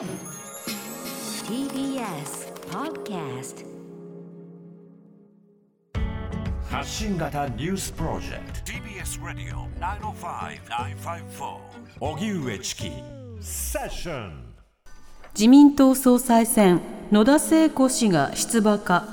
TBS Podcast 発信型ニュースプロジェクト。TBS ラディオ905-954おぎゅうえちきセッション。自民党総裁選。野田聖子氏が出馬か。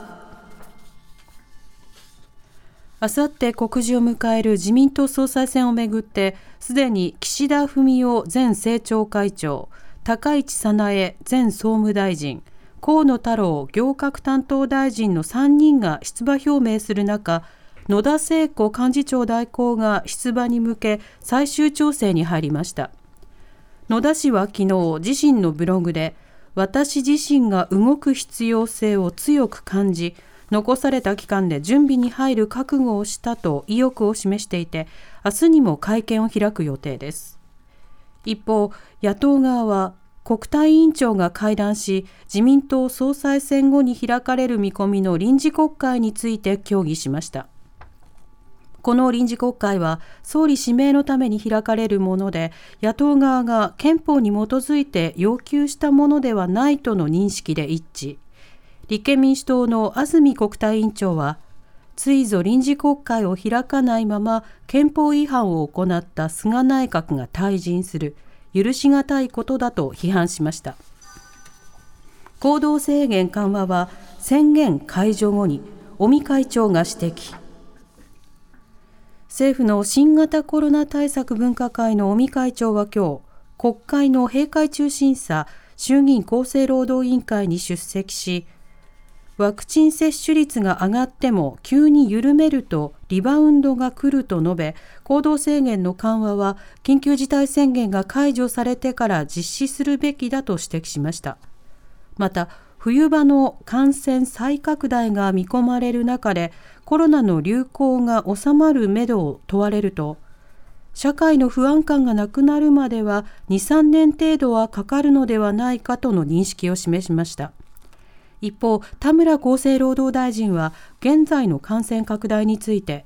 あさって告示を迎える自民党総裁選をめぐってすでに岸田文雄前政調会長高市早苗前総務大臣河野太郎行革担当大臣の3人が出馬表明する中野田聖子幹事長代行が出馬に向け最終調整に入りました。野田氏は昨日自身のブログで私自身が動く必要性を強く感じ残された期間で準備に入る覚悟をしたと意欲を示していて明日にも会見を開く予定です。一方野党側は国対委員長が会談し自民党総裁選後に開かれる見込みの臨時国会について協議しました。この臨時国会は総理指名のために開かれるもので野党側が憲法に基づいて要求したものではないとの認識で一致。立憲民主党の安住国対委員長はついぞ臨時国会を開かないまま憲法違反を行った菅内閣が退陣する。許し難いことだと批判しました。行動制限緩和は宣言解除後に尾身会長が指摘。政府の新型コロナ対策分科会の尾身会長は今日国会の閉会中審査衆議院厚生労働委員会に出席しワクチン接種率が上がっても急に緩めるとリバウンドが来ると述べ行動制限の緩和は緊急事態宣言が解除されてから実施するべきだと指摘しました。また冬場の感染再拡大が見込まれる中でコロナの流行が収まるめどを問われると社会の不安感がなくなるまでは23年程度はかかるのではないかとの認識を示しました。一方田村厚生労働大臣は現在の感染拡大について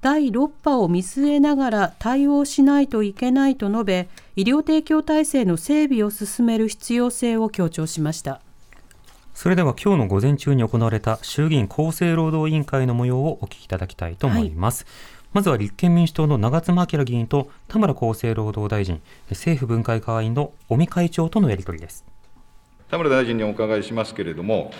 第6波を見据えながら対応しないといけないと述べ医療提供体制の整備を進める必要性を強調しました。それでは今日の午前中に行われた衆議院厚生労働委員会の模様をお聞きいただきたいと思います、はい、まずは立憲民主党の長妻昭議員と田村厚生労働大臣政府分科会会員の尾身会長とのやり取りです田村大臣にお伺いしますけれども、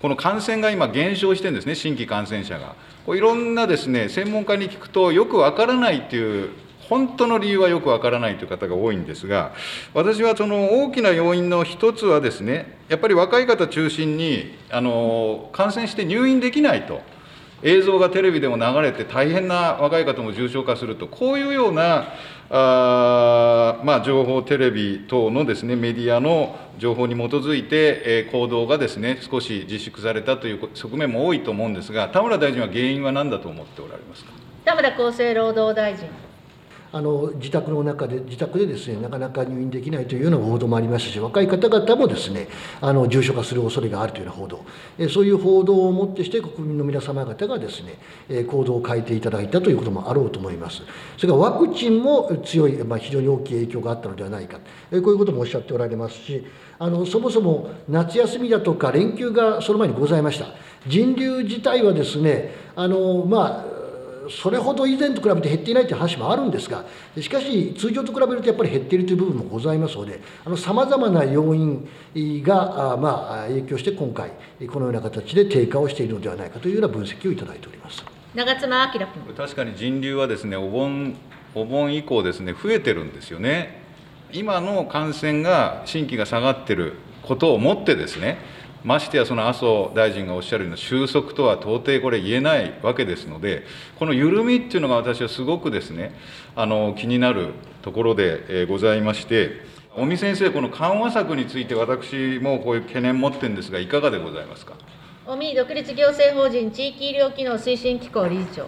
この感染が今、減少してるんですね、新規感染者が。いろんなですね専門家に聞くと、よくわからないっていう、本当の理由はよくわからないという方が多いんですが、私はその大きな要因の一つはですね、やっぱり若い方中心にあの感染して入院できないと。映像がテレビでも流れて大変な若い方も重症化するとこういうようなあ、まあ、情報テレビ等のですねメディアの情報に基づいて、えー、行動がですね少し自粛されたという側面も多いと思うんですが田村大臣は原因は何だと思っておられますか？田村厚生労働大臣。あの自宅の中で自宅でですねなかなか入院できないというような報道もありましたし若い方々もですねあの重症化する恐れがあるというような報道。えそういう報道をもってして国民の皆様方がですねえ行動を変えていただいたということもあろうと思います。それからワクチンも強い、まあ、非常に大きい影響があったのではないか。えこういうこともおっしゃっておられますしあのそもそも夏休みだとか連休がその前にございました。人流自体はですねあのまあそれほど以前と比べて減っていないという話もあるんですがしかし通常と比べるとやっぱり減っているという部分もございますのでさまざまな要因がまあ影響して今回このような形で低下をしているのではないかというような分析をいただいております。長妻明君。確かに人流はですねお盆お盆以降ですね増えてるんですよね。今の感染が新規が下がってることをもってですねましてやその麻生大臣がおっしゃるような収束とは到底これ言えないわけですので、この緩みっていうのが私はすごくですね、あの気になるところでございまして、尾身先生、この緩和策について、私もこういう懸念持ってるんですが、いかがでございますか？尾身独立行政法人地域医療機能推進機構理事長。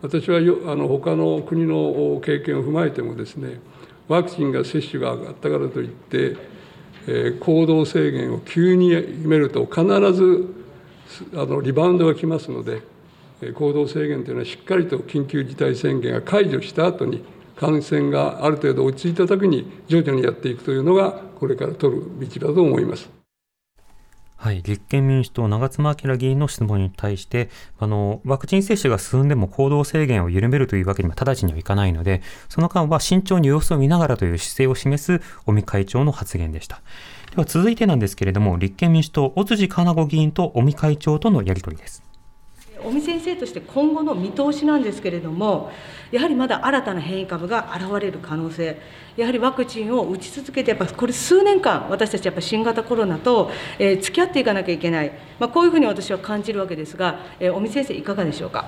私はよあの他の国の経験を踏まえてもですね、ワクチンが接種が上がったからといって、え行動制限を急に決めると必ずあのリバウンドが来ますので行動制限というのはしっかりと緊急事態宣言が解除した後に感染がある程度落ち着いた時に徐々にやっていくというのがこれから取る道だと思います。はい、立憲民主党、長妻昭議員の質問に対して、あの、ワクチン接種が進んでも行動制限を緩めるというわけには直ちにはいかないので、その間は慎重に様子を見ながらという姿勢を示す尾身会長の発言でした。では続いてなんですけれども、立憲民主党、尾辻かな子議員と尾身会長とのやり取りです。尾身先生として今後の見通しなんですけれども、やはりまだ新たな変異株が現れる可能性、やはりワクチンを打ち続けて、やっぱこれ、数年間、私たちやっぱ新型コロナと、えー、付き合っていかなきゃいけない、まあ、こういうふうに私は感じるわけですが、えー、尾身先生、いかがでしょうか？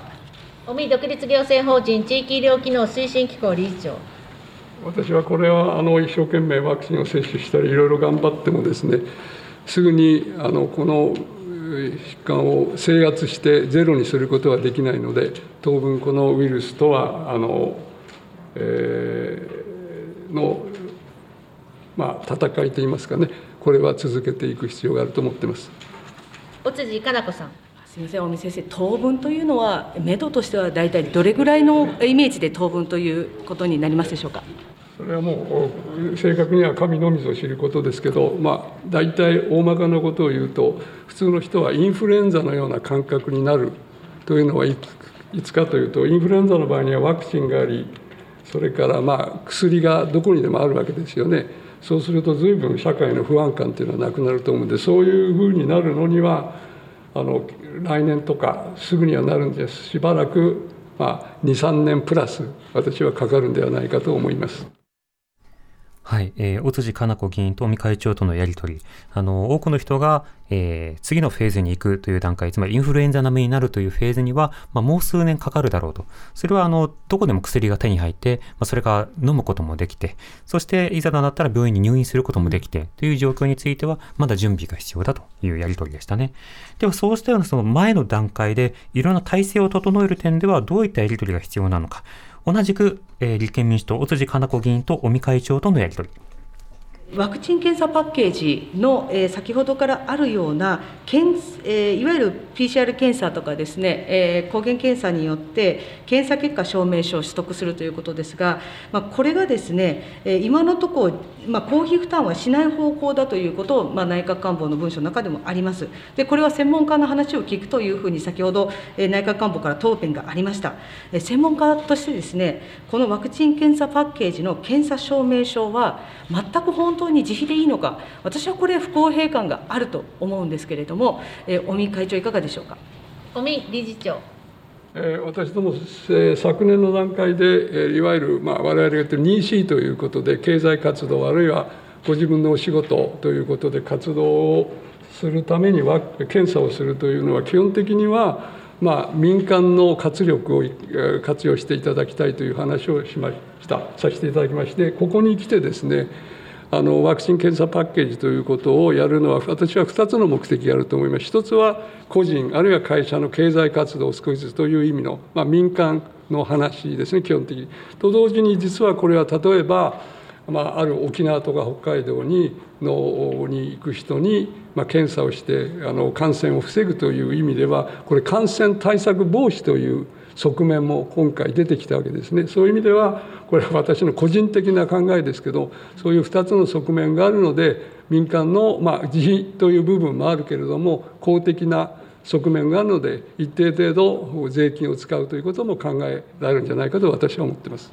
尾身独立行政法人地域医療機能推進機構理事長。私はこれはあの一生懸命ワクチンを接種したりいろいろ頑張ってもですねすぐにあのこの疾患を制圧してゼロにすることはできないので当分このウイルスとはあの、えー、の、まあ、戦いといいますかねこれは続けていく必要があると思ってます。尾辻かな子さんすみません、尾身先生、当分というのは、目処としては大体どれぐらいのイメージで当分ということになりますでしょうか？それはもう正確には神のみぞ知ることですけど、まあ、大体大まかなことを言うと普通の人はインフルエンザのような感覚になるというのはいつかというとインフルエンザの場合にはワクチンがありそれからまあ薬がどこにでもあるわけですよねそうすると随分社会の不安感というのはなくなると思うんでそういうふうになるのにはあの来年とかすぐにはなるんですしばらく、まあ、23年プラス私はかかるんではないかと思います。はい、えー、尾辻かな子議員と尾身会長とのやり取り、あの、多くの人が、えー、次のフェーズに行くという段階、つまりインフルエンザ並みになるというフェーズには、まあ、もう数年かかるだろうと。それは、あの、どこでも薬が手に入って、まあ、それが飲むこともできて、そして、いざとなったら病院に入院することもできて、という状況については、まだ準備が必要だというやり取りでしたね。では、そうしたようなその前の段階で、いろんな体制を整える点では、どういったやり取りが必要なのか。同じく、えー、立憲民主党、尾辻かな子議員と尾身会長とのやりとり。ワクチン・検査パッケージの、えー、先ほどからあるような検、えー、いわゆる PCR 検査とかですね、えー、抗原検査によって検査結果証明書を取得するということですが、まあ、これがですね、えー、今のところ、まあ、公費負担はしない方向だということを、まあ、内閣官房の文書の中でもあります。でこれは専門家の話を聞くというふうに先ほど、えー、内閣官房から答弁がありました。えー、専門家としてですねこのワクチン・検査パッケージの検査証明書は全く本当当に自費でいいのか、私はこれ、不公平感があると思うんですけれども、えー、尾身会長、いかがでしょうか？尾身理事長え私ども、え昨年の段階で、えいわゆる、まあ、我々が言ってる 2C ということで、経済活動、あるいはご自分のお仕事ということで活動をするためには、検査をするというのは、基本的には、まあ、民間の活力を活用していただきたいという話をしましたさせていただきましてここに来てですねあのワクチン・検査パッケージということをやるのは、私は2つの目的があると思います。1つは個人、あるいは会社の経済活動を少しずつという意味の、まあ、民間の話ですね、基本的に。と同時に、実はこれは例えば、まあ、ある沖縄とか北海道にのに行く人に、まあ、検査をしてあの感染を防ぐという意味ではこれ感染対策防止という側面も今回出てきたわけですね。そういう意味ではこれは私の個人的な考えですけどそういう2つの側面があるので民間の、まあ、自費という部分もあるけれども公的な側面があるので一定程度税金を使うということも考えられるんじゃないかと私は思っています。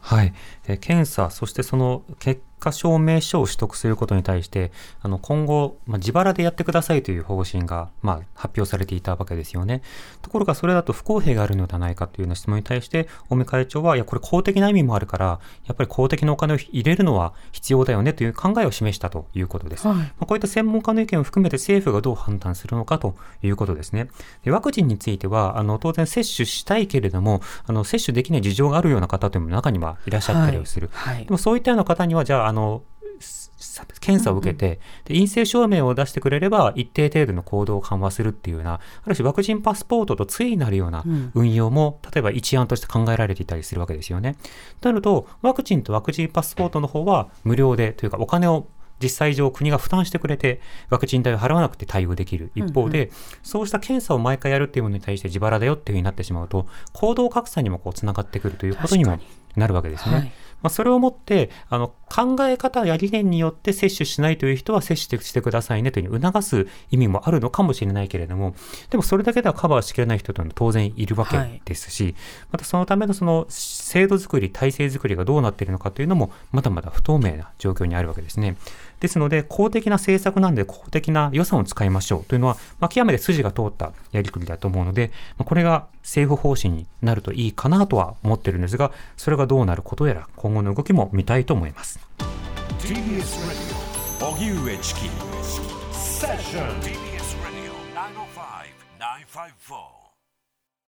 はい、検査、そしてその結果証明書を取得することに対して、あの今後、まあ、自腹でやってくださいという方針が、まあ、発表されていたわけですよね。ところがそれだと不公平があるのではないかというような質問に対して、尾身会長は、いや、これ公的な意味もあるから、やっぱり公的なお金を入れるのは必要だよねという考えを示したということです。はい、まあ、こういった専門家の意見を含めて政府がどう判断するのかということですね。でワクチンについては、あの当然接種したいけれども、あの接種できない事情があるような方というのも中にはいらっしゃったりをする。はいはい、でもそういったような方には、じゃあ、あの検査を受けて、で陰性証明を出してくれれば、一定程度の行動を緩和するっていうような、ある種ワクチンパスポートと対になるような運用も、例えば一案として考えられていたりするわけですよね。となると、ワクチンとワクチンパスポートの方は無料でというか、お金を実際上国が負担してくれてワクチン代を払わなくて対応できる。一方で、そうした検査を毎回やるっていうものに対して自腹だよっていうふうになってしまうと行動格差にもこうつながってくるということにもなるわけですね。はいまあ、それをもってあの考え方や理念によって接種しないという人は接種してくださいねという促す意味もあるのかもしれないけれどもでもそれだけではカバーしきれない人というのは当然いるわけですし、またそのためのその制度作り体制作りがどうなっているのかというのもまだまだ不透明な状況にあるわけですね。ですので公的な政策なんで公的な予算を使いましょうというのは、まあ、極めて筋が通ったやりくりだと思うので、まあ、これが政府方針になるといいかなとは思ってるんですがそれがどうなることやら今後の動きも見たいと思います。